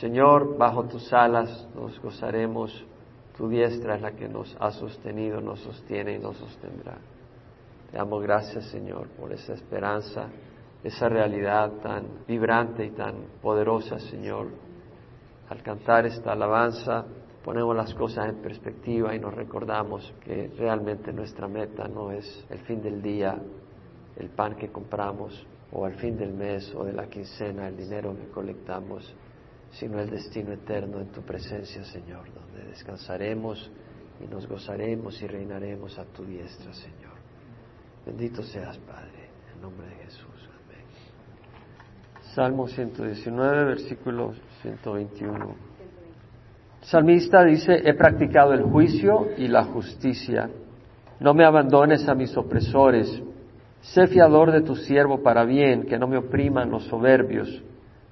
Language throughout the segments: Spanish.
Señor, bajo tus alas nos gozaremos, tu diestra es la que nos ha sostenido, nos sostiene y nos sostendrá. Te damos gracias, Señor, por esa esperanza, esa realidad tan vibrante y tan poderosa, Señor. Al cantar esta alabanza, ponemos las cosas en perspectiva y nos recordamos que realmente nuestra meta no es el fin del día, el pan que compramos, o al fin del mes o de la quincena, el dinero que colectamos, sino el destino eterno en tu presencia, Señor, donde descansaremos y nos gozaremos y reinaremos a tu diestra, Señor. Bendito seas, Padre, en nombre de Jesús. Amén. Salmo 119, versículo 121. Salmista dice, he practicado el juicio y la justicia. No me abandones a mis opresores. Sé fiador de tu siervo para bien, que no me opriman los soberbios.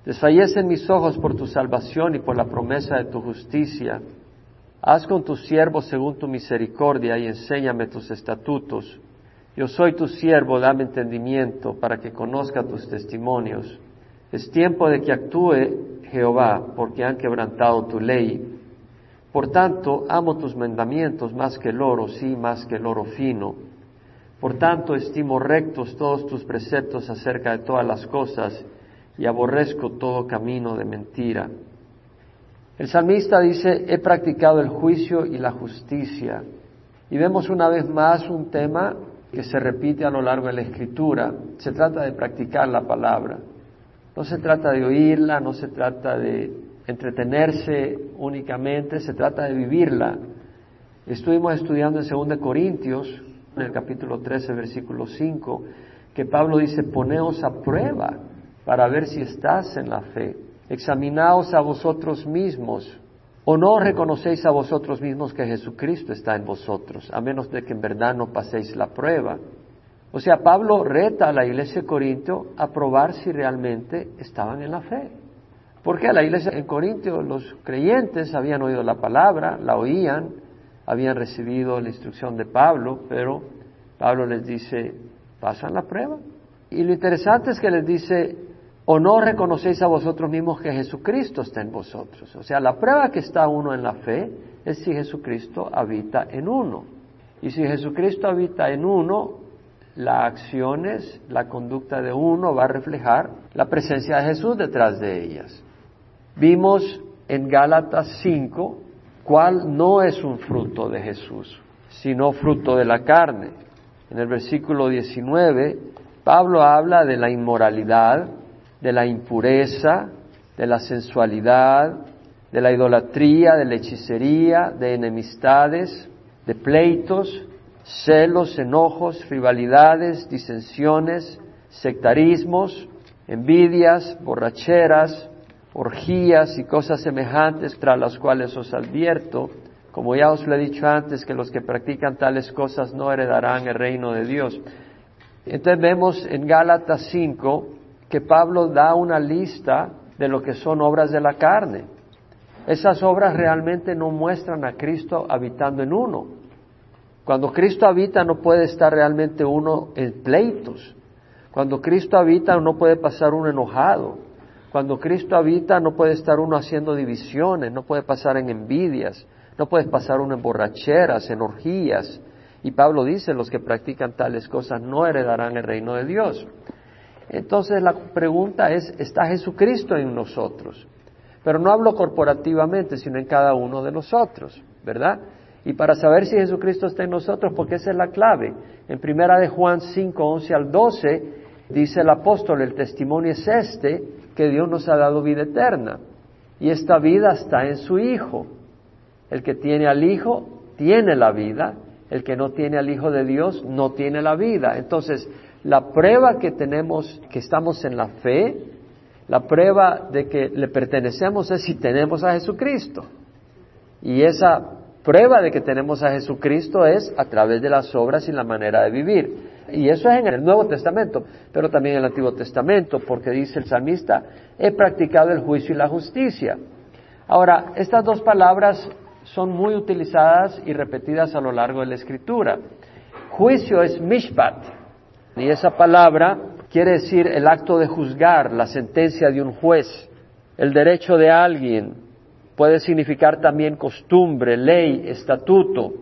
Desfallecen mis ojos por tu salvación y por la promesa de tu justicia. Haz con tu siervo según tu misericordia y enséñame tus estatutos. Yo soy tu siervo, dame entendimiento para que conozca tus testimonios. Es tiempo de que actúe Jehová, porque han quebrantado tu ley. Por tanto, amo tus mandamientos más que el oro, sí, más que el oro fino. Por tanto, estimo rectos todos tus preceptos acerca de todas las cosas y aborrezco todo camino de mentira. El salmista dice, he practicado el juicio y la justicia. Y vemos una vez más un tema que se repite a lo largo de la escritura. Se trata de practicar la palabra. No se trata de oírla, no se trata de entretenerse únicamente, se trata de vivirla. Estuvimos estudiando en 2 Corintios, en el capítulo 13, versículo 5, que Pablo dice, poneos a prueba para ver si estás en la fe. Examinaos a vosotros mismos ¿O no reconocéis a vosotros mismos que Jesucristo está en vosotros, a menos de que en verdad no paséis la prueba? O sea, Pablo reta a la iglesia de Corinto a probar si realmente estaban en la fe. Porque a la iglesia en Corintio los creyentes habían oído la palabra, la oían, habían recibido la instrucción de Pablo, pero Pablo les dice, pasan la prueba. Y lo interesante es que les dice, ¿O no reconocéis a vosotros mismos que Jesucristo está en vosotros? O sea, la prueba que está uno en la fe es si Jesucristo habita en uno. Y si Jesucristo habita en uno, las acciones, la conducta de uno va a reflejar la presencia de Jesús detrás de ellas. Vimos en Gálatas 5 cuál no es un fruto de Jesús, sino fruto de la carne. En el versículo 19, Pablo habla de la inmoralidad, de la impureza, de la sensualidad, de la idolatría, de la hechicería, de enemistades, de pleitos, celos, enojos, rivalidades, disensiones, sectarismos, envidias, borracheras, orgías y cosas semejantes tras las cuales os advierto, como ya os lo he dicho antes, que los que practican tales cosas no heredarán el reino de Dios. Entonces vemos en Gálatas 5 que Pablo da una lista de lo que son obras de la carne. Esas obras realmente no muestran a Cristo habitando en uno. Cuando Cristo habita no puede estar realmente uno en pleitos. Cuando Cristo habita no puede pasar uno enojado. Cuando Cristo habita no puede estar uno haciendo divisiones, no puede pasar en envidias, no puede pasar uno en borracheras, en orgías. Y Pablo dice, los que practican tales cosas no heredarán el reino de Dios. Entonces la pregunta es, ¿está Jesucristo en nosotros? Pero no hablo corporativamente, sino en cada uno de nosotros, ¿verdad? Y para saber si Jesucristo está en nosotros, porque esa es la clave. En primera de Juan 5, 11 al 12, dice el apóstol, el testimonio es este, que Dios nos ha dado vida eterna. Y esta vida está en su Hijo. El que tiene al Hijo tiene la vida, el que no tiene al Hijo de Dios no tiene la vida. Entonces, la prueba que tenemos, que estamos en la fe, la prueba de que le pertenecemos es si tenemos a Jesucristo. Y esa prueba de que tenemos a Jesucristo es a través de las obras y la manera de vivir. Y eso es en el Nuevo Testamento, pero también en el Antiguo Testamento, porque dice el salmista, he practicado el juicio y la justicia. Ahora, estas dos palabras son muy utilizadas y repetidas a lo largo de la Escritura. Juicio es mishpat, y esa palabra quiere decir el acto de juzgar, la sentencia de un juez. el derecho de alguien puede significar también costumbre, ley, estatuto.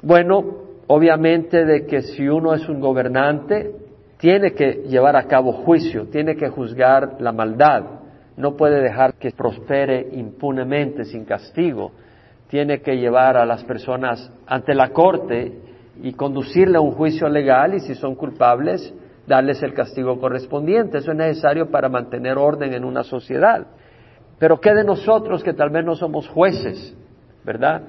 Bueno, obviamente de que si uno es un gobernante, tiene que llevar a cabo juicio, tiene que juzgar la maldad, no puede dejar que prospere impunemente, sin castigo, tiene que llevar a las personas ante la corte y conducirle a un juicio legal y si son culpables, darles el castigo correspondiente. Eso es necesario para mantener orden en una sociedad. Pero ¿qué de nosotros que tal vez no somos jueces, verdad?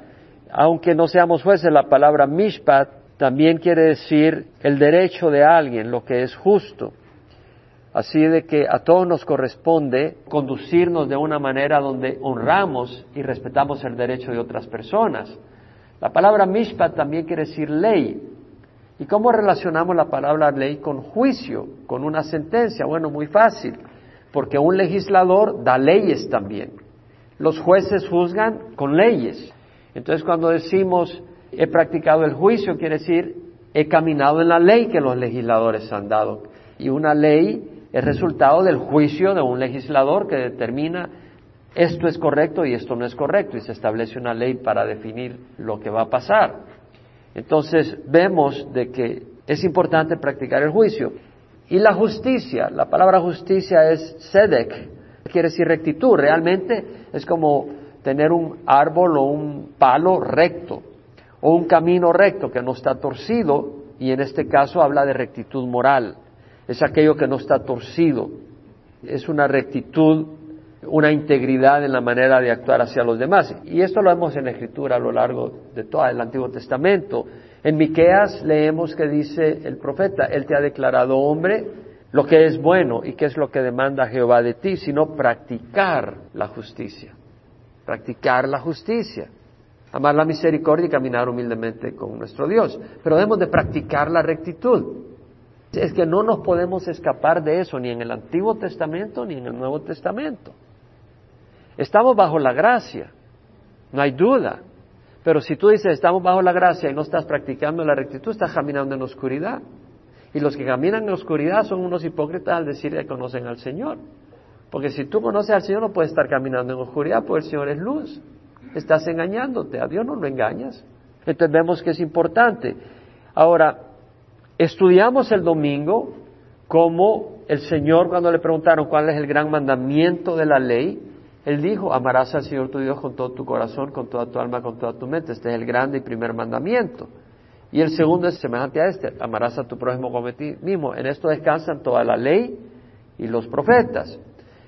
Aunque no seamos jueces, la palabra mishpat también quiere decir el derecho de alguien, lo que es justo. Así de que a todos nos corresponde conducirnos de una manera donde honramos y respetamos el derecho de otras personas. La palabra mishpat también quiere decir ley. ¿Y cómo relacionamos la palabra ley con juicio, con una sentencia? Bueno, muy fácil porque un legislador da leyes también. Los jueces juzgan con leyes. Entonces cuando decimos he practicado el juicio, quiere decir he caminado en la ley que los legisladores han dado. Y una ley es resultado del juicio de un legislador que determina esto es correcto y esto no es correcto y se establece una ley para definir lo que va a pasar. Entonces vemos de que es importante practicar el juicio. Y la justicia, la palabra justicia es sedek, quiere decir rectitud, realmente es como tener un árbol o un palo recto, o un camino recto que no está torcido, y en este caso habla de rectitud moral, es aquello que no está torcido, es una rectitud, una integridad en la manera de actuar hacia los demás. Y esto lo vemos en la Escritura a lo largo de todo el Antiguo Testamento. En Miqueas leemos que dice el profeta, Él te ha declarado hombre lo que es bueno y qué es lo que demanda Jehová de ti, sino practicar la justicia. Practicar la justicia. Amar la misericordia y caminar humildemente con nuestro Dios. Pero debemos de practicar la rectitud. Es que no nos podemos escapar de eso ni en el Antiguo Testamento ni en el Nuevo Testamento. Estamos bajo la gracia, no hay duda. Pero si tú dices, estamos bajo la gracia y no estás practicando la rectitud, estás caminando en la oscuridad. Y los que caminan en la oscuridad son unos hipócritas al decir que conocen al Señor. Porque si tú conoces al Señor no puedes estar caminando en oscuridad, porque el Señor es luz. Estás engañándote, a Dios no lo engañas. Entonces vemos que es importante. Ahora, estudiamos el domingo como el Señor cuando le preguntaron cuál es el gran mandamiento de la ley, él dijo, amarás al Señor tu Dios con todo tu corazón, con toda tu alma, con toda tu mente. Este es el grande y primer mandamiento. Y el segundo es semejante a este, amarás a tu prójimo como a ti mismo. En esto descansan toda la ley y los profetas.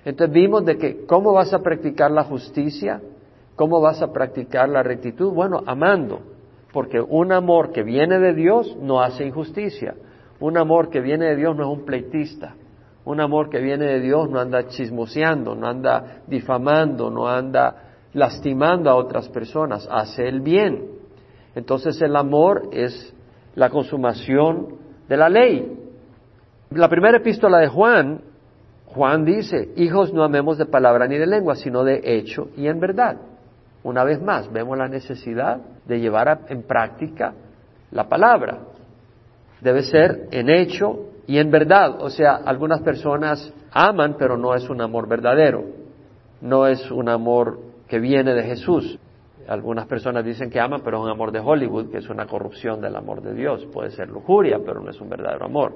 Entonces vimos de que cómo vas a practicar la justicia, cómo vas a practicar la rectitud. Bueno, amando, porque un amor que viene de Dios no hace injusticia. Un amor que viene de Dios no es un pleitista. Un amor que viene de Dios no anda chismoseando, no anda difamando, no anda lastimando a otras personas, hace el bien. Entonces el amor es la consumación de la ley. La primera epístola de Juan, Juan dice, hijos no amemos de palabra ni de lengua, sino de hecho y en verdad. Una vez más, vemos la necesidad de llevar en práctica la palabra. Debe ser en hecho y en verdad, o sea, algunas personas aman, pero no es un amor verdadero, no es un amor que viene de Jesús. Algunas personas dicen que aman, pero es un amor de Hollywood, que es una corrupción del amor de Dios. Puede ser lujuria, pero no es un verdadero amor.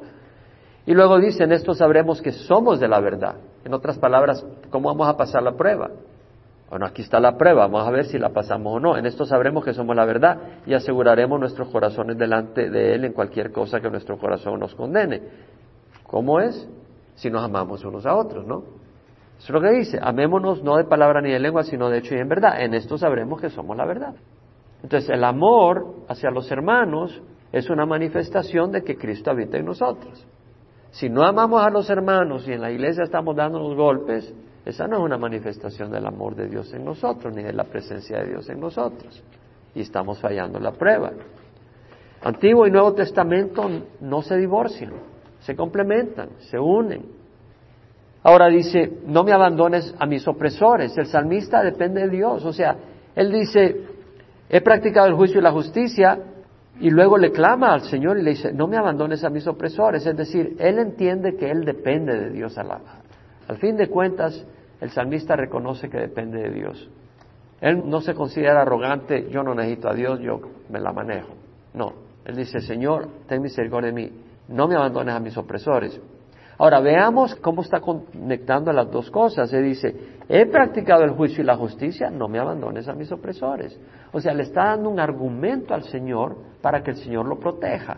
Y luego dicen, esto sabremos que somos de la verdad. En otras palabras, ¿cómo vamos a pasar la prueba? Bueno, aquí está la prueba, vamos a ver si la pasamos o no. En esto sabremos que somos la verdad y aseguraremos nuestros corazones delante de Él en cualquier cosa que nuestro corazón nos condene. ¿Cómo es? Si nos amamos unos a otros, ¿no? Eso es lo que dice, amémonos no de palabra ni de lengua, sino de hecho y en verdad. En esto sabremos que somos la verdad. Entonces, el amor hacia los hermanos es una manifestación de que Cristo habita en nosotros. Si no amamos a los hermanos y en la iglesia estamos dando los golpes, esa no es una manifestación del amor de Dios en nosotros, ni de la presencia de Dios en nosotros. Y estamos fallando la prueba. Antiguo y Nuevo Testamento no se divorcian, se complementan, se unen. Ahora dice, no me abandones a mis opresores. El salmista depende de Dios. O sea, él dice, he practicado el juicio y la justicia, y luego le clama al Señor y le dice, no me abandones a mis opresores. Es decir, él entiende que él depende de Dios a la, al fin de cuentas, el salmista reconoce que depende de Dios. Él no se considera arrogante, yo no necesito a Dios, yo me la manejo. No, él dice, Señor, ten misericordia de mí, no me abandones a mis opresores. Ahora veamos cómo está conectando las dos cosas. Él dice, he practicado el juicio y la justicia, no me abandones a mis opresores. O sea, le está dando un argumento al Señor para que el Señor lo proteja.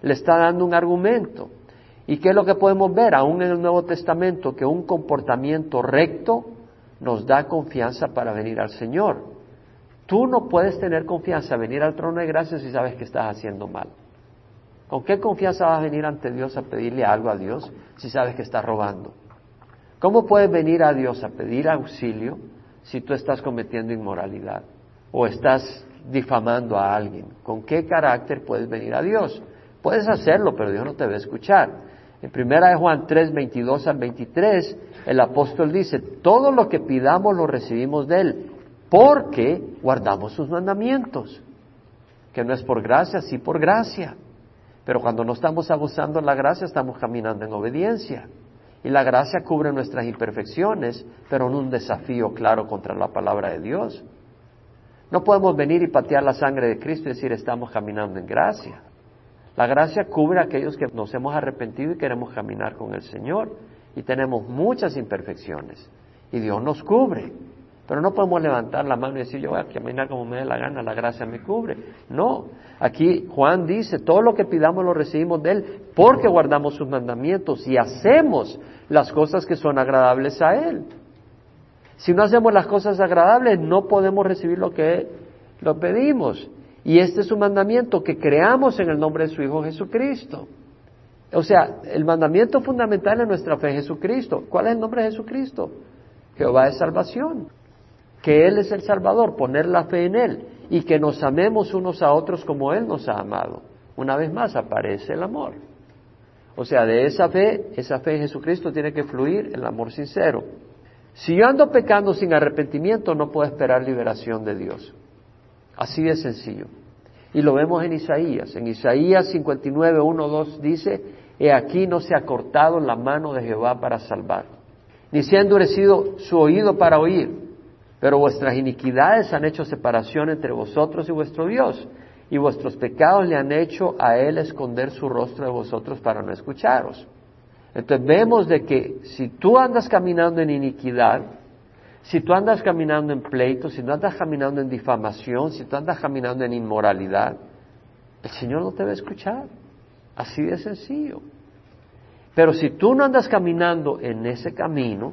Le está dando un argumento. ¿Y qué es lo que podemos ver aún en el Nuevo Testamento? Que un comportamiento recto nos da confianza para venir al Señor. Tú no puedes tener confianza, venir al trono de gracia si sabes que estás haciendo mal. ¿Con qué confianza vas a venir ante Dios a pedirle algo a Dios si sabes que estás robando? ¿Cómo puedes venir a Dios a pedir auxilio si tú estás cometiendo inmoralidad o estás difamando a alguien? ¿Con qué carácter puedes venir a Dios? Puedes hacerlo, pero Dios no te va a escuchar. En primera de Juan 3, 22 al 23, el apóstol dice, todo lo que pidamos lo recibimos de Él, porque guardamos sus mandamientos, que no es por gracia, sí por gracia. Pero cuando no estamos abusando de la gracia, estamos caminando en obediencia. Y la gracia cubre nuestras imperfecciones, pero en un desafío claro contra la palabra de Dios. No podemos venir y patear la sangre de Cristo y decir estamos caminando en gracia. La gracia cubre a aquellos que nos hemos arrepentido y queremos caminar con el Señor. Y tenemos muchas imperfecciones. Y Dios nos cubre. Pero no podemos levantar la mano y decir, yo voy a caminar como me dé la gana, la gracia me cubre. No. Aquí Juan dice, todo lo que pidamos lo recibimos de Él porque guardamos sus mandamientos y hacemos las cosas que son agradables a Él. Si no hacemos las cosas agradables, no podemos recibir lo que lo pedimos. Y este es un mandamiento que creamos en el nombre de su Hijo Jesucristo. O sea, el mandamiento fundamental en nuestra fe es Jesucristo. ¿Cuál es el nombre de Jesucristo? Jehová es salvación. Que Él es el Salvador, poner la fe en Él y que nos amemos unos a otros como Él nos ha amado. Una vez más aparece el amor. O sea, de esa fe, esa fe en Jesucristo tiene que fluir el amor sincero. Si yo ando pecando sin arrepentimiento, no puedo esperar liberación de Dios. Así de sencillo. Y lo vemos en Isaías. En Isaías 59, 1, 2 dice, He aquí no se ha cortado la mano de Jehová para salvar, ni se ha endurecido su oído para oír, pero vuestras iniquidades han hecho separación entre vosotros y vuestro Dios, y vuestros pecados le han hecho a Él esconder su rostro de vosotros para no escucharos. Entonces vemos de que si tú andas caminando en iniquidad, si tú andas caminando en pleito, si tú andas caminando en difamación, si tú andas caminando en inmoralidad, el Señor no te va a escuchar. Así de sencillo. Pero si tú no andas caminando en ese camino,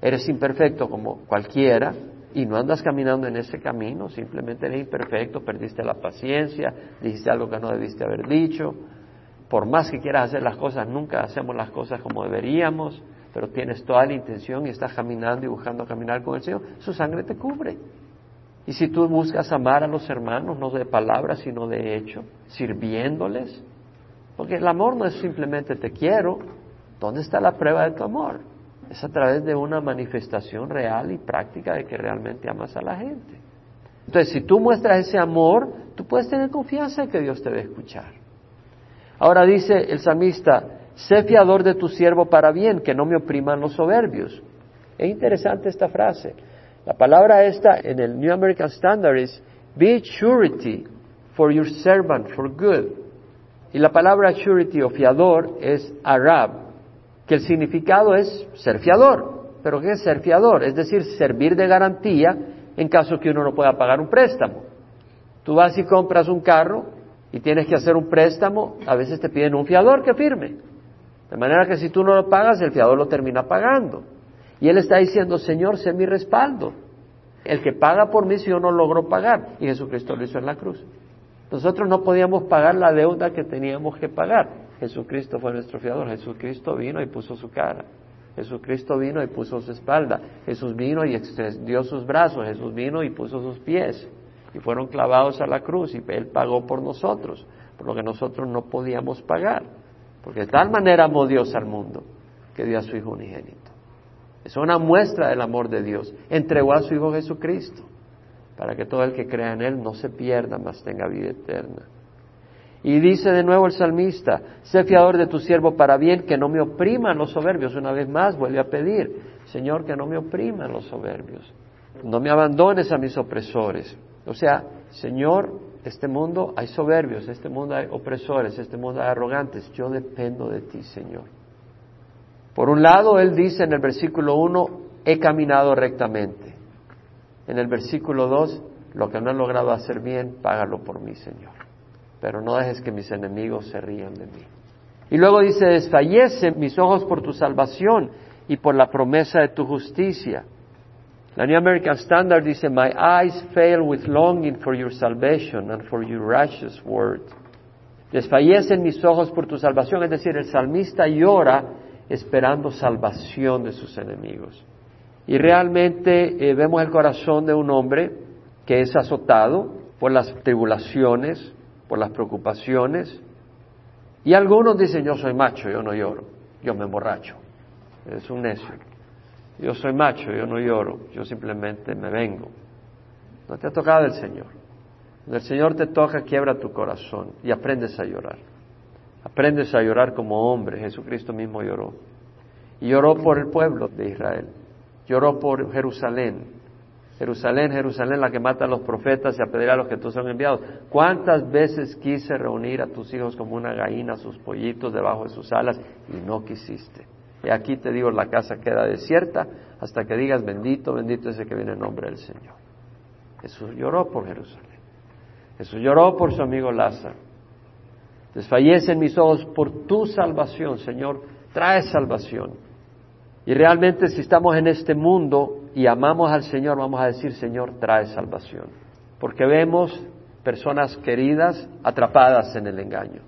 eres imperfecto como cualquiera, y no andas caminando en ese camino, simplemente eres imperfecto, perdiste la paciencia, dijiste algo que no debiste haber dicho, por más que quieras hacer las cosas, nunca hacemos las cosas como deberíamos, pero tienes toda la intención y estás caminando y buscando caminar con el Señor, su sangre te cubre. Y si tú buscas amar a los hermanos, no de palabras, sino de hecho, sirviéndoles, porque el amor no es simplemente te quiero, ¿dónde está la prueba de tu amor? Es a través de una manifestación real y práctica de que realmente amas a la gente. Entonces, si tú muestras ese amor, tú puedes tener confianza en que Dios te va a escuchar. Ahora dice el salmista, sé fiador de tu siervo para bien, que no me opriman los soberbios. Es interesante esta frase. La palabra esta en el New American Standard es be surety for your servant for good. Y la palabra surety o fiador es arab, que el significado es ser fiador. ¿Pero qué es ser fiador? Es decir, servir de garantía en caso que uno no pueda pagar un préstamo. Tú vas y compras un carro y tienes que hacer un préstamo, a veces te piden un fiador que firme. De manera que si tú no lo pagas, el fiador lo termina pagando. Y él está diciendo, Señor, sé mi respaldo. El que paga por mí si yo no logro pagar. Y Jesucristo lo hizo en la cruz. Nosotros no podíamos pagar la deuda que teníamos que pagar. Jesucristo fue nuestro fiador. Jesucristo vino y puso su cara. Jesucristo vino y puso su espalda. Jesús vino y extendió sus brazos. Jesús vino y puso sus pies. Y fueron clavados a la cruz y Él pagó por nosotros, por lo que nosotros no podíamos pagar. Porque de tal manera amó Dios al mundo que dio a su Hijo unigénito. Es una muestra del amor de Dios. Entregó a su Hijo Jesucristo para que todo el que crea en Él no se pierda, mas tenga vida eterna. Y dice de nuevo el salmista, sé fiador de tu siervo para bien, que no me opriman los soberbios. Una vez más vuelve a pedir, Señor, que no me opriman los soberbios. No me abandones a mis opresores. O sea, Señor, este mundo hay soberbios, este mundo hay opresores, este mundo hay arrogantes. Yo dependo de ti, Señor. Por un lado, Él dice en el versículo 1, he caminado rectamente. En el versículo 2, lo que no he logrado hacer bien, págalo por mí, Señor. Pero no dejes que mis enemigos se rían de mí. Y luego dice, desfallece mis ojos por tu salvación y por la promesa de tu justicia. La New American Standard dice, My eyes fail with longing for your salvation and for your righteous word. Desfallecen mis ojos por tu salvación, es decir, el salmista llora esperando salvación de sus enemigos. Y realmente eh, vemos el corazón de un hombre que es azotado por las tribulaciones, por las preocupaciones. Y algunos dicen, yo soy macho, yo no lloro, yo me emborracho. Es un necio. Yo soy macho, yo no lloro, yo simplemente me vengo. No te ha tocado el Señor. Cuando el Señor te toca, quiebra tu corazón y aprendes a llorar. Aprendes a llorar como hombre. Jesucristo mismo lloró. Y lloró por el pueblo de Israel. Lloró por Jerusalén. Jerusalén, Jerusalén, la que mata a los profetas y apedrea a los que tú son enviados. ¿Cuántas veces quise reunir a tus hijos como una gallina, sus pollitos debajo de sus alas y no quisiste? Y aquí te digo, la casa queda desierta hasta que digas, bendito, bendito ese que viene en nombre del Señor. Jesús lloró por Jerusalén. Jesús lloró por su amigo Lázaro. Desfallecen mis ojos por tu salvación, Señor. Trae salvación. Y realmente si estamos en este mundo y amamos al Señor, vamos a decir, Señor, trae salvación. Porque vemos personas queridas atrapadas en el engaño.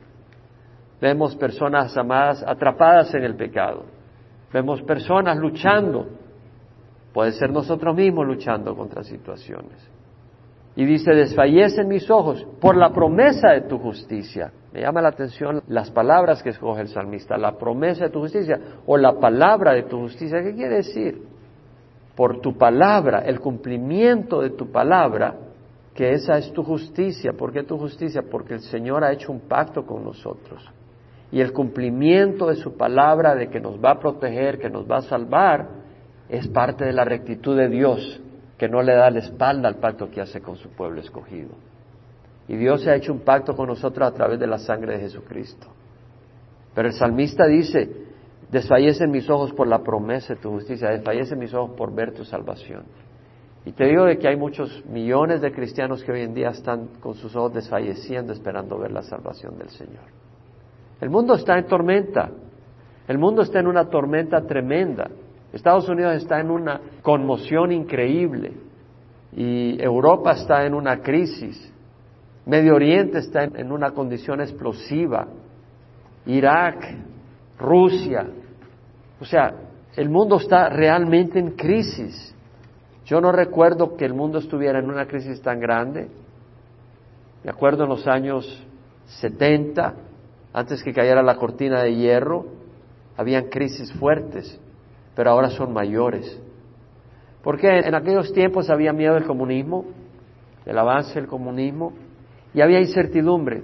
Vemos personas amadas atrapadas en el pecado. Vemos personas luchando. Puede ser nosotros mismos luchando contra situaciones. Y dice, desfallecen mis ojos por la promesa de tu justicia. Me llama la atención las palabras que escoge el salmista, la promesa de tu justicia o la palabra de tu justicia. ¿Qué quiere decir? Por tu palabra, el cumplimiento de tu palabra, que esa es tu justicia. ¿Por qué tu justicia? Porque el Señor ha hecho un pacto con nosotros y el cumplimiento de su palabra de que nos va a proteger, que nos va a salvar, es parte de la rectitud de Dios, que no le da la espalda al pacto que hace con su pueblo escogido. Y Dios se ha hecho un pacto con nosotros a través de la sangre de Jesucristo. Pero el salmista dice, desfallecen mis ojos por la promesa de tu justicia, desfallecen mis ojos por ver tu salvación. Y te digo de que hay muchos millones de cristianos que hoy en día están con sus ojos desfalleciendo esperando ver la salvación del Señor. El mundo está en tormenta. El mundo está en una tormenta tremenda. Estados Unidos está en una conmoción increíble y Europa está en una crisis. Medio Oriente está en una condición explosiva. Irak, Rusia. O sea, el mundo está realmente en crisis. Yo no recuerdo que el mundo estuviera en una crisis tan grande. Me acuerdo en los años 70, antes que cayera la cortina de hierro, habían crisis fuertes, pero ahora son mayores. Porque en aquellos tiempos había miedo del comunismo, del avance del comunismo, y había incertidumbre.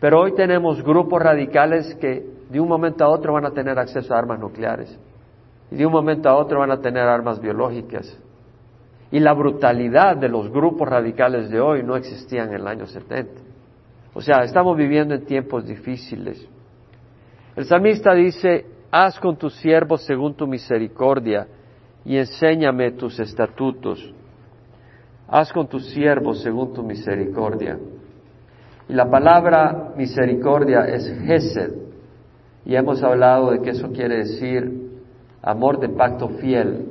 Pero hoy tenemos grupos radicales que de un momento a otro van a tener acceso a armas nucleares, y de un momento a otro van a tener armas biológicas. Y la brutalidad de los grupos radicales de hoy no existían en el año 70. O sea, estamos viviendo en tiempos difíciles. El salmista dice, haz con tus siervos según tu misericordia y enséñame tus estatutos. Haz con tus siervos según tu misericordia. Y la palabra misericordia es Gesed. Y hemos hablado de que eso quiere decir amor de pacto fiel,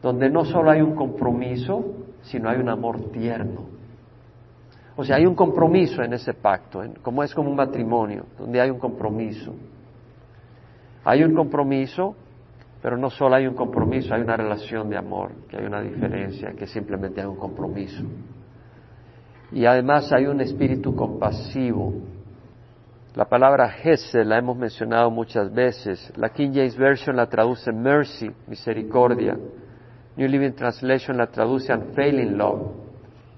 donde no solo hay un compromiso, sino hay un amor tierno. O sea, hay un compromiso en ese pacto, como es como un matrimonio, donde hay un compromiso. Hay un compromiso, pero no solo hay un compromiso, hay una relación de amor, que hay una diferencia, que simplemente hay un compromiso. Y además hay un espíritu compasivo. La palabra Gesed la hemos mencionado muchas veces. La King James Version la traduce mercy, misericordia. New Living Translation la traduce unfailing love,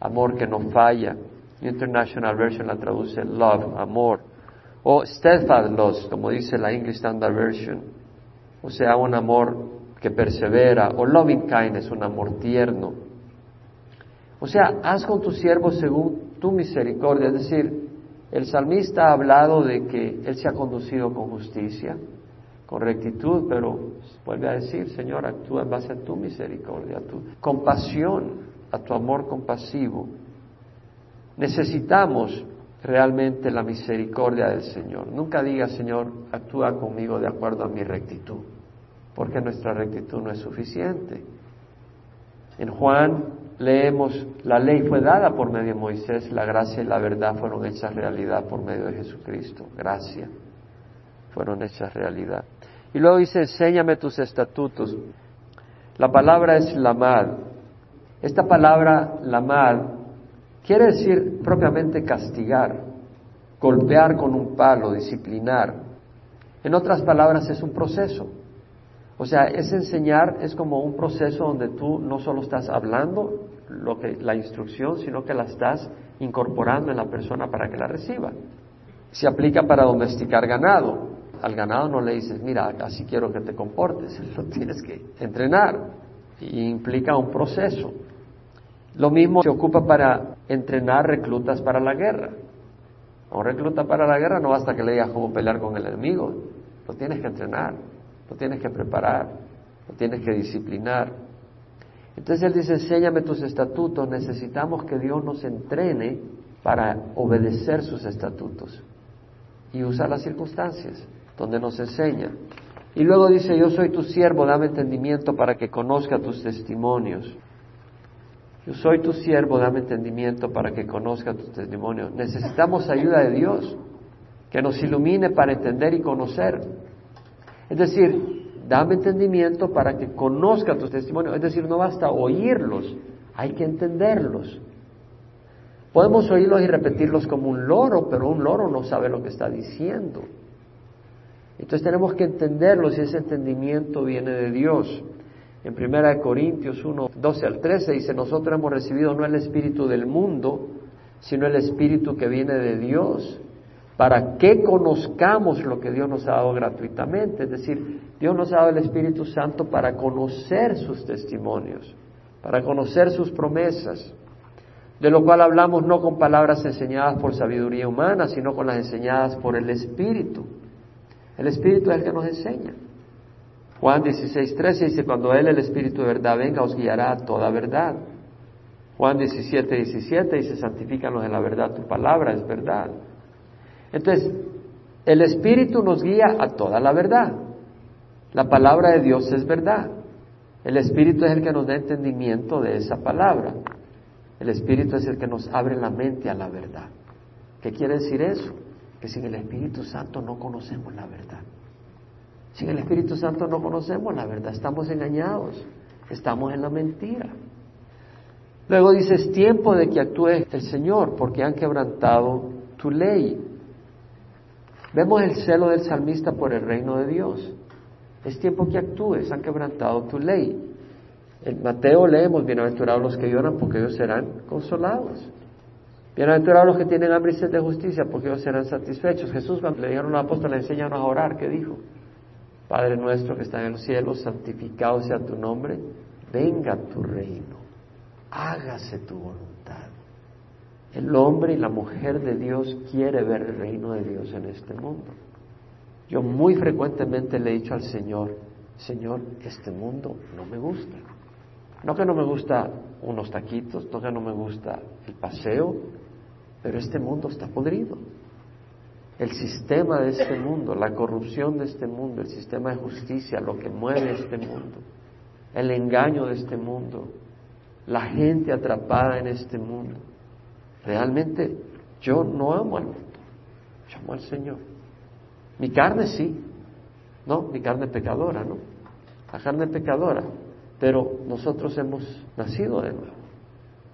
amor que no falla. International Version la traduce love, amor. O steadfast como dice la English Standard Version. O sea, un amor que persevera. O loving kindness, un amor tierno. O sea, haz con tu siervo según tu misericordia. Es decir, el salmista ha hablado de que él se ha conducido con justicia, con rectitud, pero vuelve a decir, Señor, actúa en base a tu misericordia, a tu compasión, a tu amor compasivo. Necesitamos realmente la misericordia del Señor. Nunca diga, Señor, actúa conmigo de acuerdo a mi rectitud, porque nuestra rectitud no es suficiente. En Juan leemos, la ley fue dada por medio de Moisés, la gracia y la verdad fueron hechas realidad por medio de Jesucristo. Gracia fueron hechas realidad. Y luego dice, enséñame tus estatutos. La palabra es lamad. Esta palabra lamad quiere decir propiamente castigar, golpear con un palo, disciplinar. En otras palabras, es un proceso. O sea, es enseñar, es como un proceso donde tú no solo estás hablando lo que, la instrucción, sino que la estás incorporando en la persona para que la reciba. Se aplica para domesticar ganado. Al ganado no le dices, mira, así quiero que te comportes, lo tienes que entrenar. Y implica un proceso. Lo mismo se ocupa para entrenar reclutas para la guerra. Un recluta para la guerra no basta que le digas cómo pelear con el enemigo, lo tienes que entrenar. Lo tienes que preparar, lo tienes que disciplinar. Entonces Él dice, enséñame tus estatutos. Necesitamos que Dios nos entrene para obedecer sus estatutos y usar las circunstancias donde nos enseña. Y luego dice, yo soy tu siervo, dame entendimiento para que conozca tus testimonios. Yo soy tu siervo, dame entendimiento para que conozca tus testimonios. Necesitamos ayuda de Dios, que nos ilumine para entender y conocer. Es decir, dame entendimiento para que conozca tus testimonios. Es decir, no basta oírlos, hay que entenderlos. Podemos oírlos y repetirlos como un loro, pero un loro no sabe lo que está diciendo. Entonces tenemos que entenderlos y ese entendimiento viene de Dios. En 1 Corintios 1, 12 al 13 dice, nosotros hemos recibido no el espíritu del mundo, sino el espíritu que viene de Dios, para que conozcamos lo que Dios nos ha dado gratuitamente. Es decir, Dios nos ha dado el Espíritu Santo para conocer sus testimonios, para conocer sus promesas, de lo cual hablamos no con palabras enseñadas por sabiduría humana, sino con las enseñadas por el Espíritu. El Espíritu es el que nos enseña. Juan 16, 13 dice, cuando Él, el Espíritu de verdad, venga, os guiará a toda verdad. Juan 17, 17 dice, santifícanos en la verdad, tu palabra es verdad. Entonces, el Espíritu nos guía a toda la verdad. La palabra de Dios es verdad. El Espíritu es el que nos da entendimiento de esa palabra. El Espíritu es el que nos abre la mente a la verdad. ¿Qué quiere decir eso? Que sin el Espíritu Santo no conocemos la verdad. Sin el Espíritu Santo no conocemos la verdad, estamos engañados, estamos en la mentira. Luego dice, es tiempo de que actúe el Señor porque han quebrantado tu ley. Vemos el celo del salmista por el reino de Dios. Es tiempo que actúes, han quebrantado tu ley. En Mateo leemos, bienaventurados los que lloran porque ellos serán consolados. Bienaventurados los que tienen hambre y sed de justicia porque ellos serán satisfechos. Jesús cuando le dijeron a los apóstoles, enséñanos a orar, ¿qué dijo? Padre nuestro que está en los cielos, santificado sea tu nombre, venga tu reino, hágase tu voluntad el hombre y la mujer de Dios quiere ver el reino de Dios en este mundo. Yo muy frecuentemente le he dicho al Señor, Señor, este mundo no me gusta. No que no me gusta unos taquitos, no que no me gusta el paseo, pero este mundo está podrido. El sistema de este mundo, la corrupción de este mundo, el sistema de justicia, lo que mueve este mundo, el engaño de este mundo, la gente atrapada en este mundo. Realmente yo no amo al mundo, yo amo al Señor. Mi carne sí, no, mi carne pecadora, ¿no? La carne pecadora, pero nosotros hemos nacido de nuevo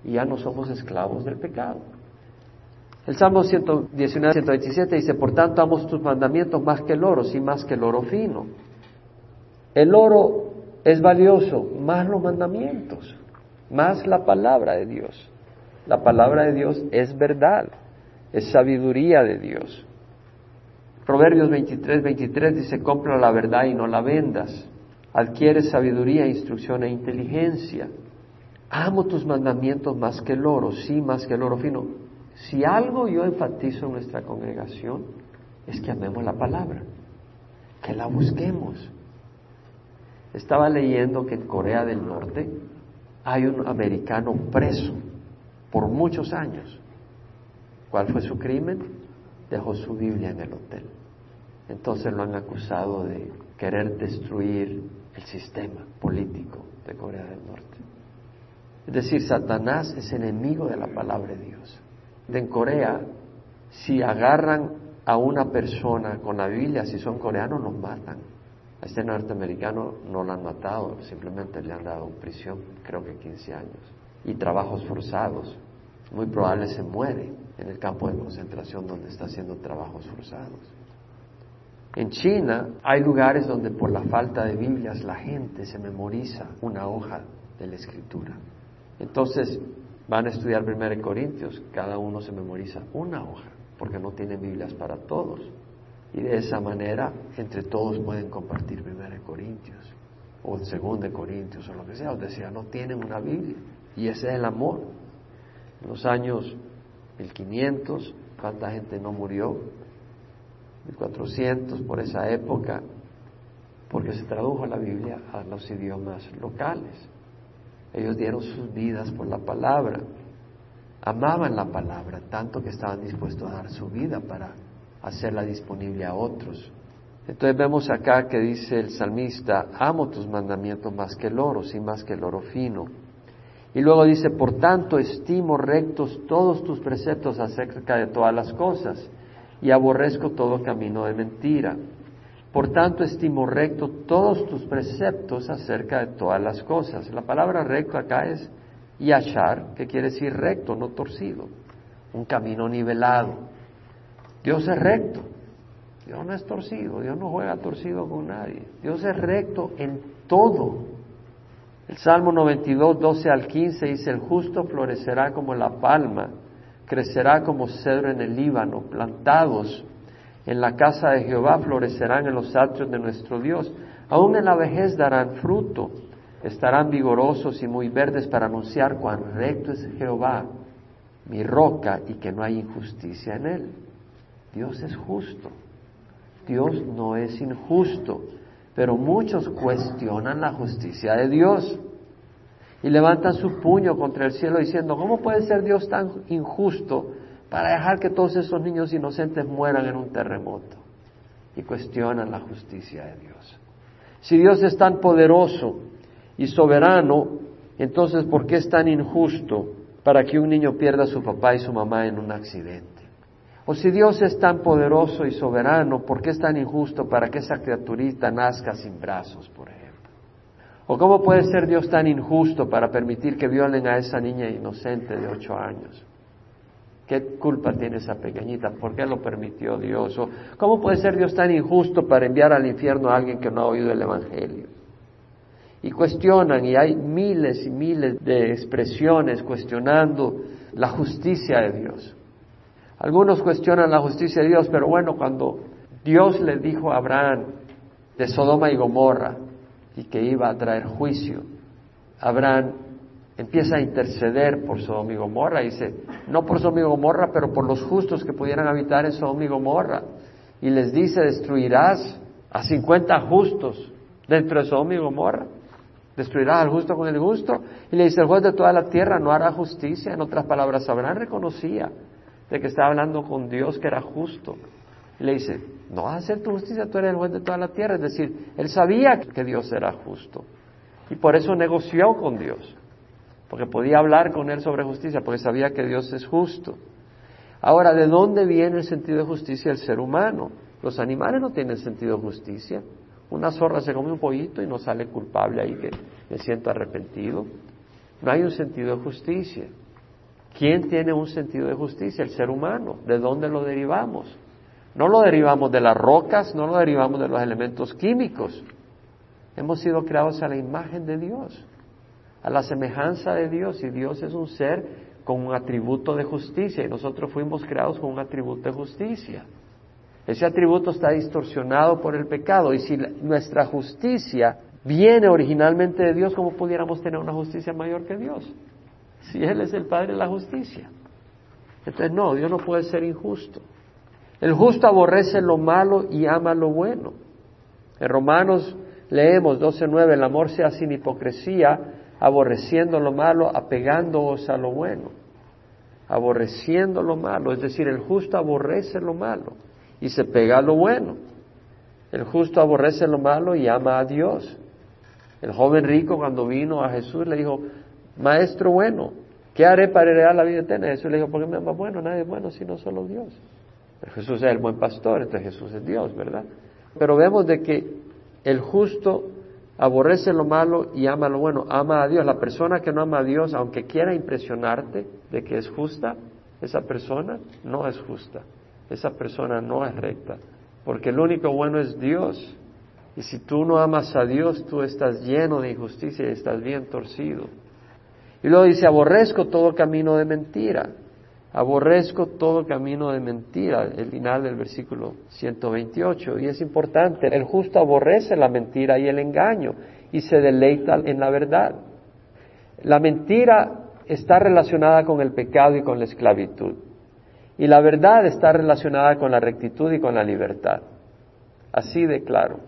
y ya no somos esclavos del pecado. El Salmo 119, 127 dice, por tanto amo tus mandamientos más que el oro, sí más que el oro fino. El oro es valioso, más los mandamientos, más la palabra de Dios. La palabra de Dios es verdad, es sabiduría de Dios. Proverbios 23, 23 dice, compra la verdad y no la vendas. Adquiere sabiduría, instrucción e inteligencia. Amo tus mandamientos más que el oro, sí, más que el oro fino. Si algo yo enfatizo en nuestra congregación es que amemos la palabra, que la busquemos. Estaba leyendo que en Corea del Norte hay un americano preso por muchos años. ¿Cuál fue su crimen? Dejó su Biblia en el hotel. Entonces lo han acusado de querer destruir el sistema político de Corea del Norte. Es decir, Satanás es enemigo de la palabra de Dios. En Corea, si agarran a una persona con la Biblia, si son coreanos, los matan. A este norteamericano no lo han matado, simplemente le han dado prisión, creo que 15 años, y trabajos forzados. Muy probable se muere en el campo de concentración donde está haciendo trabajos forzados. En China hay lugares donde por la falta de Biblias la gente se memoriza una hoja de la escritura. Entonces van a estudiar 1 Corintios, cada uno se memoriza una hoja, porque no tienen Biblias para todos. Y de esa manera, entre todos pueden compartir 1 Corintios, o 2 Corintios, o lo que sea. O decía, no tienen una Biblia. Y ese es el amor. En los años 1500, ¿cuánta gente no murió? 1400 por esa época, porque se tradujo la Biblia a los idiomas locales. Ellos dieron sus vidas por la palabra, amaban la palabra, tanto que estaban dispuestos a dar su vida para hacerla disponible a otros. Entonces vemos acá que dice el salmista, amo tus mandamientos más que el oro, sí más que el oro fino. Y luego dice, por tanto estimo rectos todos tus preceptos acerca de todas las cosas y aborrezco todo camino de mentira. Por tanto, estimo recto todos tus preceptos acerca de todas las cosas. La palabra recto acá es yashar, que quiere decir recto, no torcido, un camino nivelado. Dios es recto, Dios no es torcido, Dios no juega torcido con nadie. Dios es recto en todo. El Salmo 92, 12 al 15 dice, el justo florecerá como la palma crecerá como cedro en el Líbano, plantados en la casa de Jehová florecerán en los atrios de nuestro Dios. Aún en la vejez darán fruto, estarán vigorosos y muy verdes para anunciar cuán recto es Jehová, mi roca, y que no hay injusticia en él. Dios es justo, Dios no es injusto, pero muchos cuestionan la justicia de Dios y levantan su puño contra el cielo diciendo, ¿cómo puede ser Dios tan injusto para dejar que todos esos niños inocentes mueran en un terremoto? Y cuestionan la justicia de Dios. Si Dios es tan poderoso y soberano, entonces ¿por qué es tan injusto para que un niño pierda a su papá y su mamá en un accidente? O si Dios es tan poderoso y soberano, ¿por qué es tan injusto para que esa criaturita nazca sin brazos, por ejemplo? ¿O cómo puede ser Dios tan injusto para permitir que violen a esa niña inocente de ocho años? ¿Qué culpa tiene esa pequeñita? ¿Por qué lo permitió Dios? ¿O cómo puede ser Dios tan injusto para enviar al infierno a alguien que no ha oído el Evangelio? Y cuestionan, y hay miles y miles de expresiones cuestionando la justicia de Dios. Algunos cuestionan la justicia de Dios, pero bueno, cuando Dios le dijo a Abraham de Sodoma y Gomorra, y que iba a traer juicio. Abraham empieza a interceder por Sodoma y Gomorra, dice, no por Sodoma y Gomorra, pero por los justos que pudieran habitar en Sodoma y Gomorra. Y les dice, destruirás a 50 justos dentro de Sodoma y Gomorra. Destruirás al justo con el justo. Y le dice, el juez de toda la tierra no hará justicia. En otras palabras, Abraham reconocía de que estaba hablando con Dios que era justo. Y le dice, no vas a hacer tu justicia, tú eres el juez de toda la tierra. Es decir, él sabía que Dios era justo. Y por eso negoció con Dios. Porque podía hablar con él sobre justicia, porque sabía que Dios es justo. Ahora, ¿de dónde viene el sentido de justicia del ser humano? Los animales no tienen sentido de justicia. Una zorra se come un pollito y no sale culpable ahí que me siento arrepentido. No hay un sentido de justicia. ¿Quién tiene un sentido de justicia? El ser humano. ¿De dónde lo derivamos? No lo derivamos de las rocas, no lo derivamos de los elementos químicos. Hemos sido creados a la imagen de Dios, a la semejanza de Dios, y Dios es un ser con un atributo de justicia y nosotros fuimos creados con un atributo de justicia. Ese atributo está distorsionado por el pecado y si nuestra justicia viene originalmente de Dios, ¿cómo pudiéramos tener una justicia mayor que Dios? Si Él es el Padre de la justicia. Entonces, no, Dios no puede ser injusto. El justo aborrece lo malo y ama lo bueno. En Romanos leemos 12.9, el amor sea sin hipocresía, aborreciendo lo malo, apegándoos a lo bueno. Aborreciendo lo malo, es decir, el justo aborrece lo malo y se pega a lo bueno. El justo aborrece lo malo y ama a Dios. El joven rico cuando vino a Jesús le dijo, Maestro bueno, ¿qué haré para heredar la vida eterna? Jesús le dijo, ¿por qué me amas bueno? Nadie es bueno sino solo Dios. Pero Jesús es el buen pastor, entonces Jesús es Dios, ¿verdad? Pero vemos de que el justo aborrece lo malo y ama lo bueno, ama a Dios. La persona que no ama a Dios, aunque quiera impresionarte de que es justa, esa persona no es justa, esa persona no es recta, porque el único bueno es Dios. Y si tú no amas a Dios, tú estás lleno de injusticia y estás bien torcido. Y luego dice, aborrezco todo camino de mentira. Aborrezco todo camino de mentira, el final del versículo 128. Y es importante, el justo aborrece la mentira y el engaño y se deleita en la verdad. La mentira está relacionada con el pecado y con la esclavitud. Y la verdad está relacionada con la rectitud y con la libertad. Así de claro.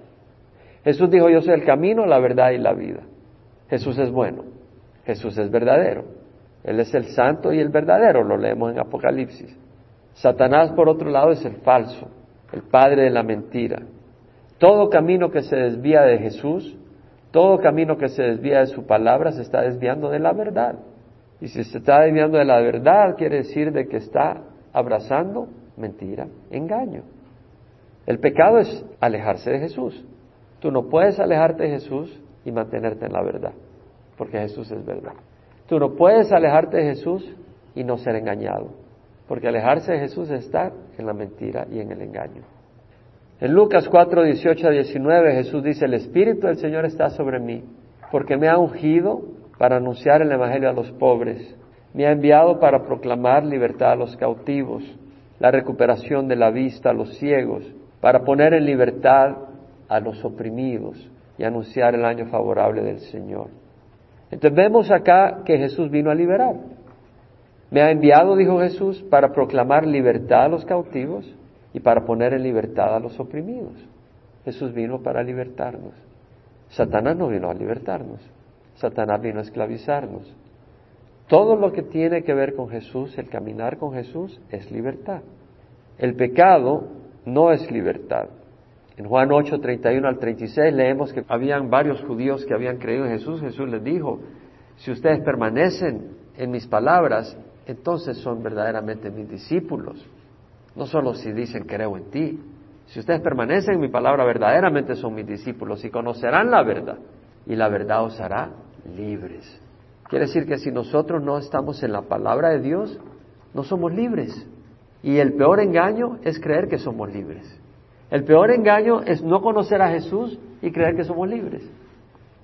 Jesús dijo, yo soy el camino, la verdad y la vida. Jesús es bueno. Jesús es verdadero. Él es el santo y el verdadero, lo leemos en Apocalipsis. Satanás, por otro lado, es el falso, el padre de la mentira. Todo camino que se desvía de Jesús, todo camino que se desvía de su palabra, se está desviando de la verdad. Y si se está desviando de la verdad, quiere decir de que está abrazando mentira, engaño. El pecado es alejarse de Jesús. Tú no puedes alejarte de Jesús y mantenerte en la verdad, porque Jesús es verdad. Tú no puedes alejarte de Jesús y no ser engañado, porque alejarse de Jesús es estar en la mentira y en el engaño. En Lucas 4, 18 a 19 Jesús dice, el Espíritu del Señor está sobre mí, porque me ha ungido para anunciar el Evangelio a los pobres, me ha enviado para proclamar libertad a los cautivos, la recuperación de la vista a los ciegos, para poner en libertad a los oprimidos y anunciar el año favorable del Señor. Entonces vemos acá que Jesús vino a liberar. Me ha enviado, dijo Jesús, para proclamar libertad a los cautivos y para poner en libertad a los oprimidos. Jesús vino para libertarnos. Satanás no vino a libertarnos. Satanás vino a esclavizarnos. Todo lo que tiene que ver con Jesús, el caminar con Jesús, es libertad. El pecado no es libertad. En Juan 8, 31 al 36 leemos que habían varios judíos que habían creído en Jesús. Jesús les dijo, si ustedes permanecen en mis palabras, entonces son verdaderamente mis discípulos. No solo si dicen creo en ti. Si ustedes permanecen en mi palabra, verdaderamente son mis discípulos y conocerán la verdad. Y la verdad os hará libres. Quiere decir que si nosotros no estamos en la palabra de Dios, no somos libres. Y el peor engaño es creer que somos libres. El peor engaño es no conocer a Jesús y creer que somos libres.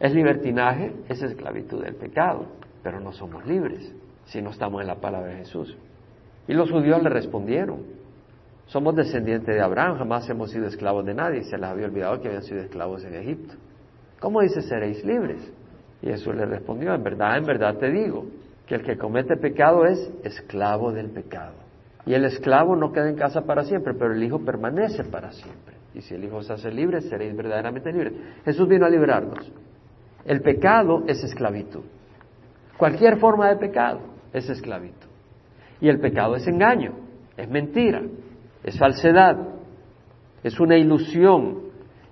Es libertinaje, es esclavitud del pecado, pero no somos libres si no estamos en la palabra de Jesús. Y los judíos le respondieron, somos descendientes de Abraham, jamás hemos sido esclavos de nadie, se les había olvidado que habían sido esclavos en Egipto. ¿Cómo dice seréis libres? Y Jesús le respondió, en verdad, en verdad te digo, que el que comete pecado es esclavo del pecado. Y el esclavo no queda en casa para siempre, pero el Hijo permanece para siempre. Y si el Hijo se hace libre, seréis verdaderamente libres. Jesús vino a liberarnos. El pecado es esclavitud. Cualquier forma de pecado es esclavitud. Y el pecado es engaño, es mentira, es falsedad, es una ilusión,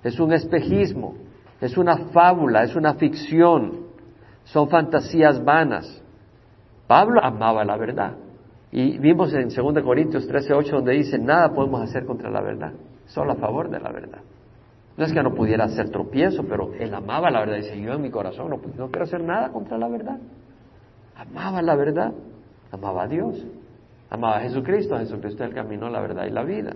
es un espejismo, es una fábula, es una ficción, son fantasías vanas. Pablo amaba la verdad. Y vimos en 2 Corintios 13:8 donde dice, nada podemos hacer contra la verdad, solo a favor de la verdad. No es que no pudiera hacer tropiezo, pero él amaba la verdad. Dice, yo en mi corazón no, no quiero hacer nada contra la verdad. Amaba la verdad, amaba a Dios, amaba a Jesucristo, a Jesucristo el camino, la verdad y la vida.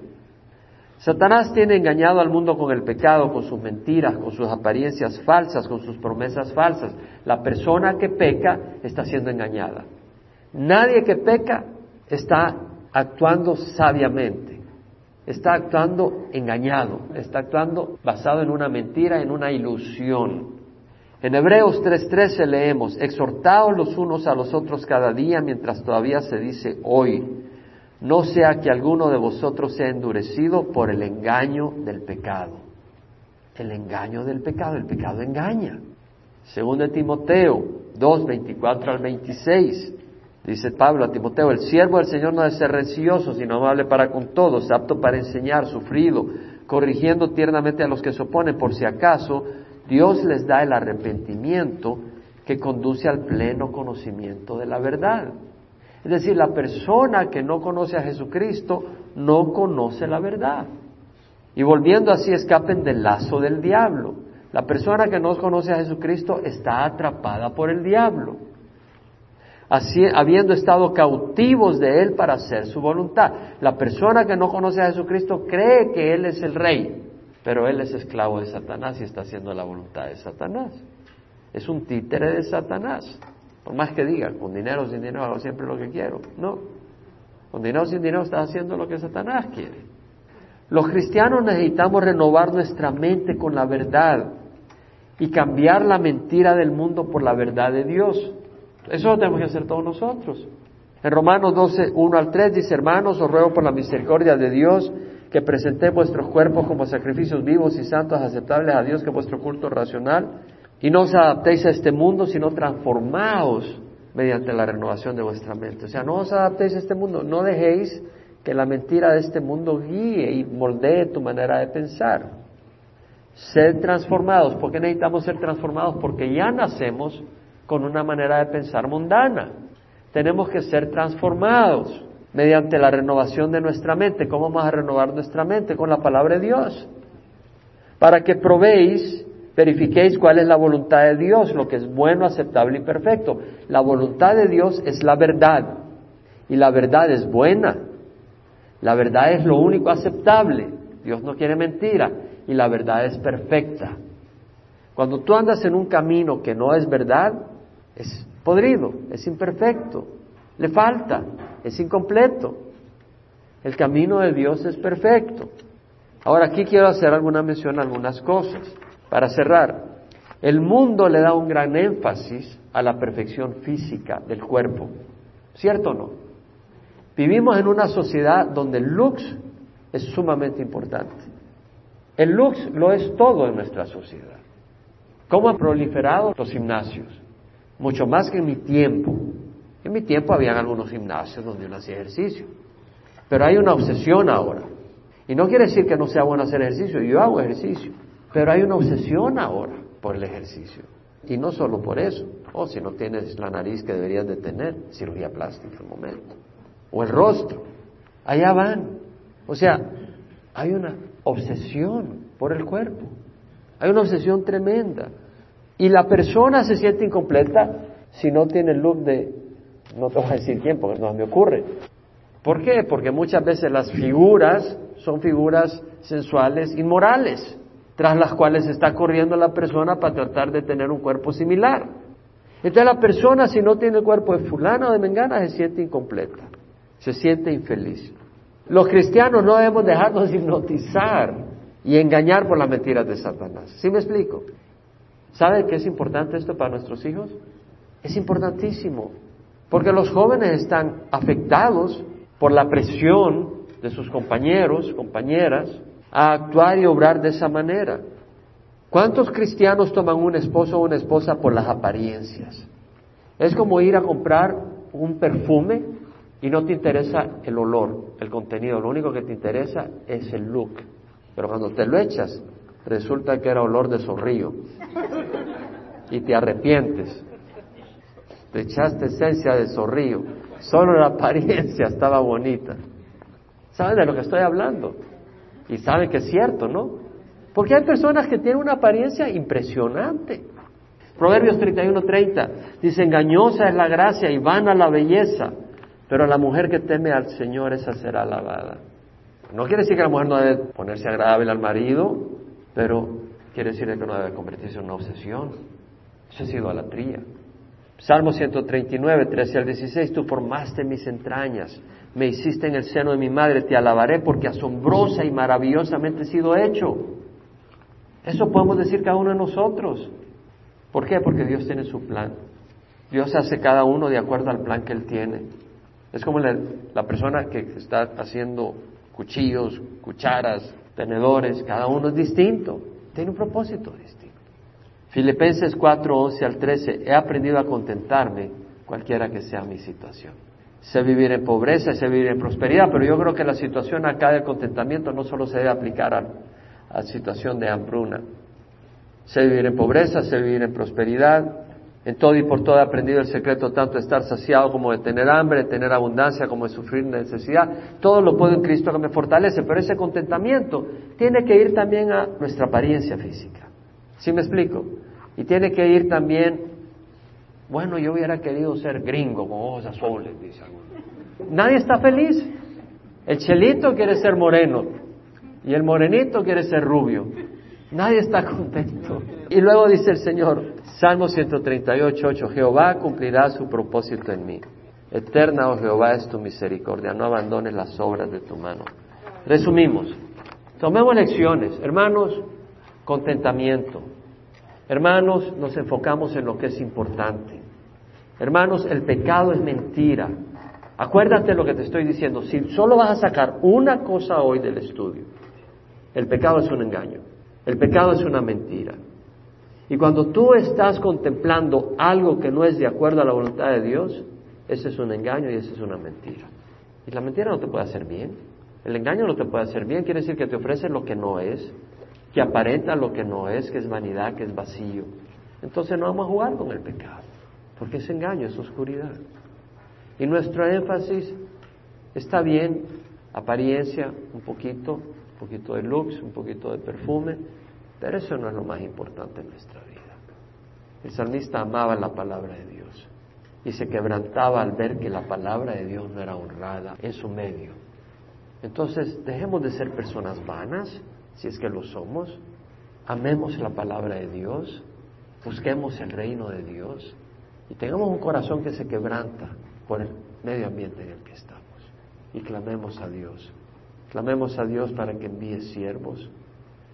Satanás tiene engañado al mundo con el pecado, con sus mentiras, con sus apariencias falsas, con sus promesas falsas. La persona que peca está siendo engañada. Nadie que peca está actuando sabiamente, está actuando engañado, está actuando basado en una mentira, en una ilusión. En Hebreos 3:13 leemos, exhortaos los unos a los otros cada día mientras todavía se dice hoy, no sea que alguno de vosotros sea endurecido por el engaño del pecado. El engaño del pecado, el pecado engaña. Según de Timoteo 2, 24 al 26, dice Pablo a Timoteo, el siervo del Señor no debe ser rencilloso, sino amable para con todos, apto para enseñar, sufrido, corrigiendo tiernamente a los que se oponen, por si acaso Dios les da el arrepentimiento que conduce al pleno conocimiento de la verdad. Es decir, la persona que no conoce a Jesucristo no conoce la verdad. Y volviendo así escapen del lazo del diablo. La persona que no conoce a Jesucristo está atrapada por el diablo. Habiendo estado cautivos de Él para hacer su voluntad. La persona que no conoce a Jesucristo cree que Él es el rey, pero él es esclavo de Satanás y está haciendo la voluntad de Satanás. Es un títere de Satanás. Por más que diga, con dinero sin dinero hago siempre lo que quiero. No. Con dinero sin dinero estás haciendo lo que Satanás quiere. Los cristianos necesitamos renovar nuestra mente con la verdad y cambiar la mentira del mundo por la verdad de Dios. Eso lo tenemos que hacer todos nosotros. En Romanos 12, 1 al 3 dice, hermanos, os ruego por la misericordia de Dios que presentéis vuestros cuerpos como sacrificios vivos y santos aceptables a Dios, que vuestro culto racional, y no os adaptéis a este mundo, sino transformaos mediante la renovación de vuestra mente. O sea, no os adaptéis a este mundo, no dejéis que la mentira de este mundo guíe y moldee tu manera de pensar. Sed transformados. ¿Por qué necesitamos ser transformados? Porque ya nacemos con una manera de pensar mundana. Tenemos que ser transformados mediante la renovación de nuestra mente. ¿Cómo vamos a renovar nuestra mente? Con la palabra de Dios. Para que probéis, verifiquéis cuál es la voluntad de Dios, lo que es bueno, aceptable y perfecto. La voluntad de Dios es la verdad. Y la verdad es buena. La verdad es lo único aceptable. Dios no quiere mentira. Y la verdad es perfecta. Cuando tú andas en un camino que no es verdad, es podrido, es imperfecto, le falta, es incompleto. El camino de Dios es perfecto. Ahora aquí quiero hacer alguna mención a algunas cosas. Para cerrar, el mundo le da un gran énfasis a la perfección física del cuerpo. ¿Cierto o no? Vivimos en una sociedad donde el lux es sumamente importante. El lux lo es todo en nuestra sociedad. ¿Cómo han proliferado los gimnasios? Mucho más que en mi tiempo. En mi tiempo habían algunos gimnasios donde uno hacía ejercicio, pero hay una obsesión ahora. Y no quiere decir que no sea bueno hacer ejercicio, yo hago ejercicio, pero hay una obsesión ahora por el ejercicio. Y no solo por eso, o si no tienes la nariz que deberías de tener, cirugía plástica en momento, o el rostro, allá van. O sea, hay una obsesión por el cuerpo, hay una obsesión tremenda. Y la persona se siente incompleta si no tiene el look de no te voy a decir quién, porque no me ocurre. ¿Por qué? Porque muchas veces las figuras son figuras sensuales, inmorales, tras las cuales está corriendo la persona para tratar de tener un cuerpo similar. Entonces la persona, si no tiene el cuerpo de fulano o de mengana, se siente incompleta, se siente infeliz. Los cristianos no debemos dejarnos hipnotizar y engañar por las mentiras de Satanás. ¿Sí me explico? ¿Sabe qué es importante esto para nuestros hijos? Es importantísimo. Porque los jóvenes están afectados por la presión de sus compañeros, compañeras, a actuar y obrar de esa manera. ¿Cuántos cristianos toman un esposo o una esposa por las apariencias? Es como ir a comprar un perfume y no te interesa el olor, el contenido, lo único que te interesa es el look. Pero cuando te lo echas, resulta que era olor de zorrillo y te arrepientes te echaste esencia de zorrillo, solo la apariencia estaba bonita. ¿Saben de lo que estoy hablando? Y saben que es cierto, ¿no? Porque hay personas que tienen una apariencia impresionante. Proverbios 31:30 dice, engañosa es la gracia y vana la belleza, pero la mujer que teme al Señor, esa será alabada. No quiere decir que la mujer no debe ponerse agradable al marido, pero quiere decir que no debe convertirse en una obsesión. Eso es idolatría. Salmo 139, 13 al 16, tú formaste mis entrañas, me hiciste en el seno de mi madre, te alabaré porque asombrosa y maravillosamente he sido hecho. Eso podemos decir cada uno de nosotros. ¿Por qué? Porque Dios tiene su plan. Dios hace cada uno de acuerdo al plan que Él tiene. Es como la, la persona que está haciendo cuchillos, cucharas, tenedores, cada uno es distinto, tiene un propósito distinto. Filipenses 4, 11 al 13, he aprendido a contentarme cualquiera que sea mi situación. Sé vivir en pobreza, sé vivir en prosperidad, pero yo creo que la situación acá del contentamiento no solo se debe aplicar a, a situación de hambruna. Sé vivir en pobreza, sé vivir en prosperidad, en todo y por todo he aprendido el secreto tanto de estar saciado como de tener hambre, de tener abundancia como de sufrir necesidad. Todo lo puedo en Cristo que me fortalece, pero ese contentamiento tiene que ir también a nuestra apariencia física. ¿Sí me explico? Y tiene que ir también, bueno, yo hubiera querido ser gringo con ojos azules, dice alguno. Nadie está feliz. El chelito quiere ser moreno y el morenito quiere ser rubio. Nadie está contento. Y luego dice el Señor, Salmo 138, 8, Jehová cumplirá su propósito en mí. Eterna, oh Jehová, es tu misericordia, no abandones las obras de tu mano. Resumimos, tomemos lecciones, hermanos, contentamiento. Hermanos, nos enfocamos en lo que es importante. Hermanos, el pecado es mentira. Acuérdate lo que te estoy diciendo. Si solo vas a sacar una cosa hoy del estudio, el pecado es un engaño. El pecado es una mentira. Y cuando tú estás contemplando algo que no es de acuerdo a la voluntad de Dios, ese es un engaño y esa es una mentira. Y la mentira no te puede hacer bien. El engaño no te puede hacer bien, quiere decir que te ofrece lo que no es, que aparenta lo que no es, que es vanidad, que es vacío. Entonces no vamos a jugar con el pecado, porque es engaño, es oscuridad. Y nuestro énfasis está bien, apariencia, un poquito, un poquito de looks, un poquito de perfume, pero eso no es lo más importante en nuestra vida. El salmista amaba la palabra de Dios y se quebrantaba al ver que la palabra de Dios no era honrada en su medio. Entonces, dejemos de ser personas vanas, si es que lo somos, amemos la palabra de Dios, busquemos el reino de Dios y tengamos un corazón que se quebranta por el medio ambiente en el que estamos y clamemos a Dios. Clamemos a Dios para que envíe siervos.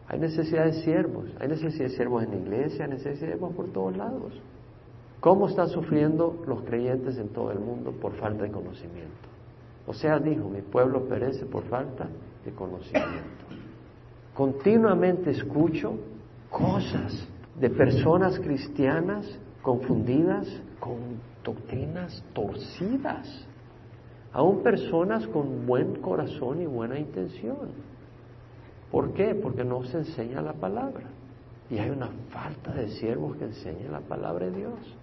Hay necesidad de siervos, hay necesidad de siervos en la iglesia, hay necesidad de siervos por todos lados. ¿Cómo están sufriendo los creyentes en todo el mundo por falta de conocimiento? O sea, dijo, mi pueblo perece por falta de conocimiento. Continuamente escucho cosas de personas cristianas confundidas con doctrinas torcidas, aún personas con buen corazón y buena intención. ¿Por qué? Porque no se enseña la palabra. Y hay una falta de siervos que enseñen la palabra de Dios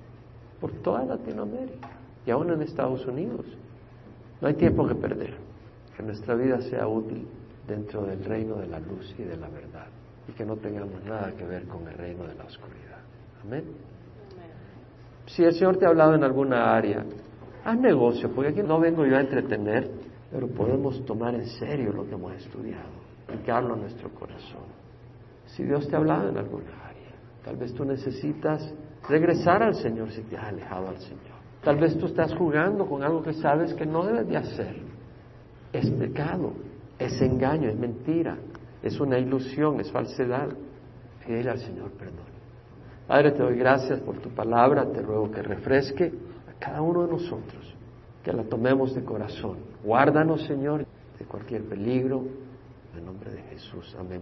por toda Latinoamérica y aún en Estados Unidos. No hay tiempo que perder. Que nuestra vida sea útil dentro del reino de la luz y de la verdad y que no tengamos nada que ver con el reino de la oscuridad. Amén. Si el Señor te ha hablado en alguna área, haz negocio, porque aquí no vengo yo a entretener, pero podemos tomar en serio lo que hemos estudiado aplicarlo a nuestro corazón. Si Dios te ha hablado en alguna área, tal vez tú necesitas regresar al Señor si te has alejado al Señor. Tal vez tú estás jugando con algo que sabes que no debes de hacer. Es pecado, es engaño, es mentira, es una ilusión, es falsedad. Pídele al Señor perdón. Padre, te doy gracias por tu palabra, te ruego que refresque a cada uno de nosotros, que la tomemos de corazón. Guárdanos, Señor, de cualquier peligro, en nombre de Jesús. Amén.